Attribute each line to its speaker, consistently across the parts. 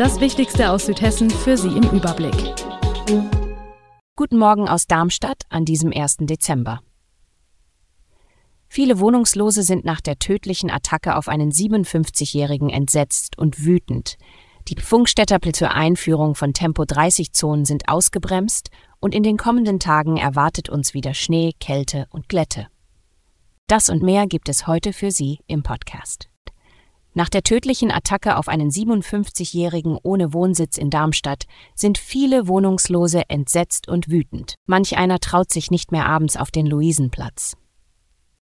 Speaker 1: Das Wichtigste aus Südhessen für Sie im Überblick.
Speaker 2: Guten Morgen aus Darmstadt an diesem 1. Dezember. Viele Wohnungslose sind nach der tödlichen Attacke auf einen 57-Jährigen entsetzt und wütend. Die Funkstätter zur Einführung von Tempo-30-Zonen sind ausgebremst und in den kommenden Tagen erwartet uns wieder Schnee, Kälte und Glätte. Das und mehr gibt es heute für Sie im Podcast. Nach der tödlichen Attacke auf einen 57-Jährigen ohne Wohnsitz in Darmstadt sind viele Wohnungslose entsetzt und wütend. Manch einer traut sich nicht mehr abends auf den Luisenplatz.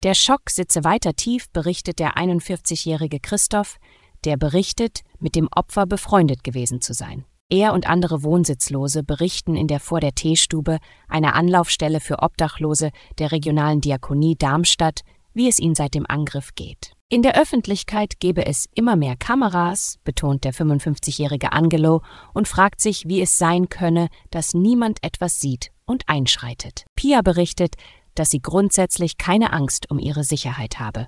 Speaker 2: Der Schock sitze weiter tief, berichtet der 41-jährige Christoph, der berichtet, mit dem Opfer befreundet gewesen zu sein. Er und andere Wohnsitzlose berichten in der Vor der Teestube, einer Anlaufstelle für Obdachlose der regionalen Diakonie Darmstadt, wie es ihnen seit dem Angriff geht. In der Öffentlichkeit gebe es immer mehr Kameras, betont der 55-jährige Angelo und fragt sich, wie es sein könne, dass niemand etwas sieht und einschreitet. Pia berichtet, dass sie grundsätzlich keine Angst um ihre Sicherheit habe.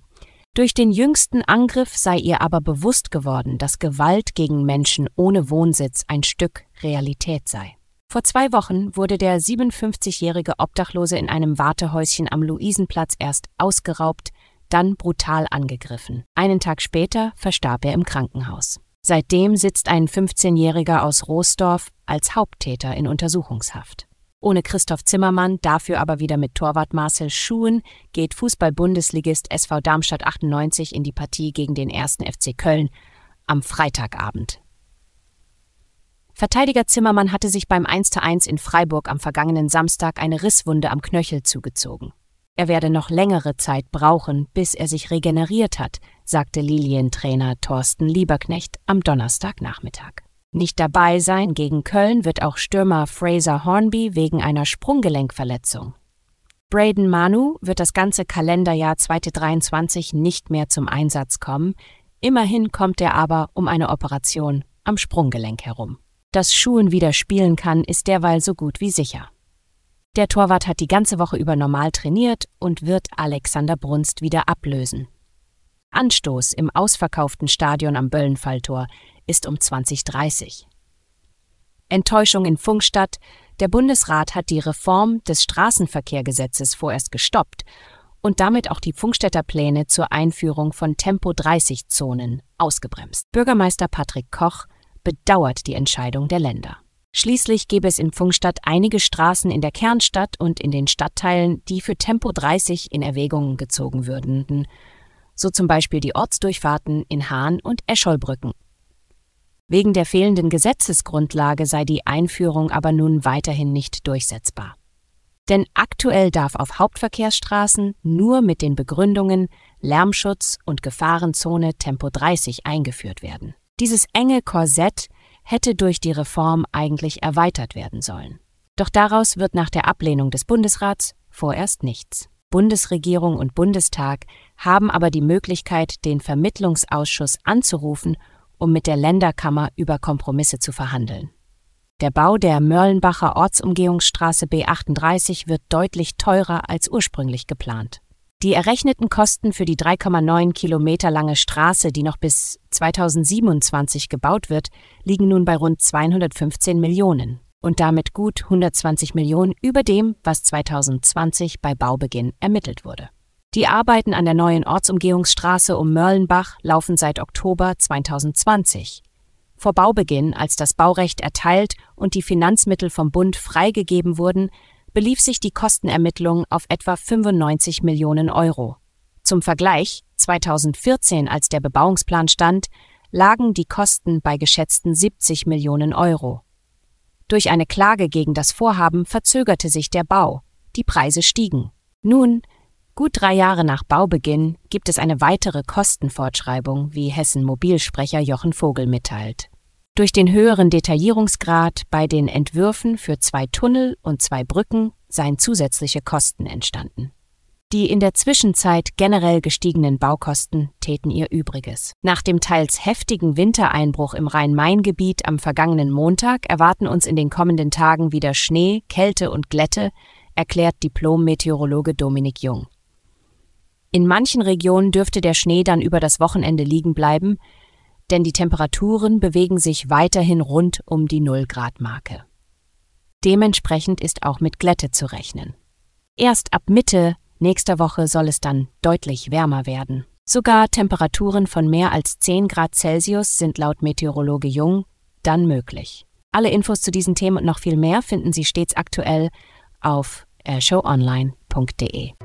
Speaker 2: Durch den jüngsten Angriff sei ihr aber bewusst geworden, dass Gewalt gegen Menschen ohne Wohnsitz ein Stück Realität sei. Vor zwei Wochen wurde der 57-jährige Obdachlose in einem Wartehäuschen am Luisenplatz erst ausgeraubt, dann brutal angegriffen. Einen Tag später verstarb er im Krankenhaus. Seitdem sitzt ein 15-Jähriger aus Roosdorf als Haupttäter in Untersuchungshaft. Ohne Christoph Zimmermann, dafür aber wieder mit Torwart Marcel Schuhen, geht Fußball-Bundesligist SV Darmstadt 98 in die Partie gegen den 1. FC Köln am Freitagabend. Verteidiger Zimmermann hatte sich beim 1:1 in Freiburg am vergangenen Samstag eine Risswunde am Knöchel zugezogen. Er werde noch längere Zeit brauchen, bis er sich regeneriert hat, sagte Lilientrainer Thorsten Lieberknecht am Donnerstagnachmittag. Nicht dabei sein gegen Köln wird auch Stürmer Fraser Hornby wegen einer Sprunggelenkverletzung. Braden Manu wird das ganze Kalenderjahr 2023 nicht mehr zum Einsatz kommen, immerhin kommt er aber um eine Operation am Sprunggelenk herum. Dass Schuhen wieder spielen kann, ist derweil so gut wie sicher. Der Torwart hat die ganze Woche über normal trainiert und wird Alexander Brunst wieder ablösen. Anstoß im ausverkauften Stadion am Böllenfalltor ist um 2030. Enttäuschung in Funkstadt. Der Bundesrat hat die Reform des Straßenverkehrgesetzes vorerst gestoppt und damit auch die Funkstätter Pläne zur Einführung von Tempo-30-Zonen ausgebremst. Bürgermeister Patrick Koch bedauert die Entscheidung der Länder. Schließlich gäbe es in Pfungstadt einige Straßen in der Kernstadt und in den Stadtteilen, die für Tempo 30 in Erwägung gezogen würden, so zum Beispiel die Ortsdurchfahrten in Hahn und Escholbrücken. Wegen der fehlenden Gesetzesgrundlage sei die Einführung aber nun weiterhin nicht durchsetzbar. Denn aktuell darf auf Hauptverkehrsstraßen nur mit den Begründungen Lärmschutz und Gefahrenzone Tempo 30 eingeführt werden. Dieses enge Korsett hätte durch die Reform eigentlich erweitert werden sollen. Doch daraus wird nach der Ablehnung des Bundesrats vorerst nichts. Bundesregierung und Bundestag haben aber die Möglichkeit, den Vermittlungsausschuss anzurufen, um mit der Länderkammer über Kompromisse zu verhandeln. Der Bau der Mörlenbacher Ortsumgehungsstraße B38 wird deutlich teurer als ursprünglich geplant. Die errechneten Kosten für die 3,9 Kilometer lange Straße, die noch bis 2027 gebaut wird, liegen nun bei rund 215 Millionen und damit gut 120 Millionen über dem, was 2020 bei Baubeginn ermittelt wurde. Die Arbeiten an der neuen Ortsumgehungsstraße um Mörlenbach laufen seit Oktober 2020. Vor Baubeginn, als das Baurecht erteilt und die Finanzmittel vom Bund freigegeben wurden, belief sich die Kostenermittlung auf etwa 95 Millionen Euro. Zum Vergleich, 2014, als der Bebauungsplan stand, lagen die Kosten bei geschätzten 70 Millionen Euro. Durch eine Klage gegen das Vorhaben verzögerte sich der Bau, die Preise stiegen. Nun, gut drei Jahre nach Baubeginn, gibt es eine weitere Kostenfortschreibung, wie Hessen Mobilsprecher Jochen Vogel mitteilt. Durch den höheren Detaillierungsgrad bei den Entwürfen für zwei Tunnel und zwei Brücken seien zusätzliche Kosten entstanden. Die in der Zwischenzeit generell gestiegenen Baukosten täten ihr Übriges. Nach dem teils heftigen Wintereinbruch im Rhein-Main-Gebiet am vergangenen Montag erwarten uns in den kommenden Tagen wieder Schnee, Kälte und Glätte, erklärt Diplom-Meteorologe Dominik Jung. In manchen Regionen dürfte der Schnee dann über das Wochenende liegen bleiben, denn die Temperaturen bewegen sich weiterhin rund um die Nullgrad-Marke. Dementsprechend ist auch mit Glätte zu rechnen. Erst ab Mitte nächster Woche soll es dann deutlich wärmer werden. Sogar Temperaturen von mehr als 10 Grad Celsius sind laut Meteorologe Jung dann möglich. Alle Infos zu diesen Themen und noch viel mehr finden Sie stets aktuell auf airshowonline.de.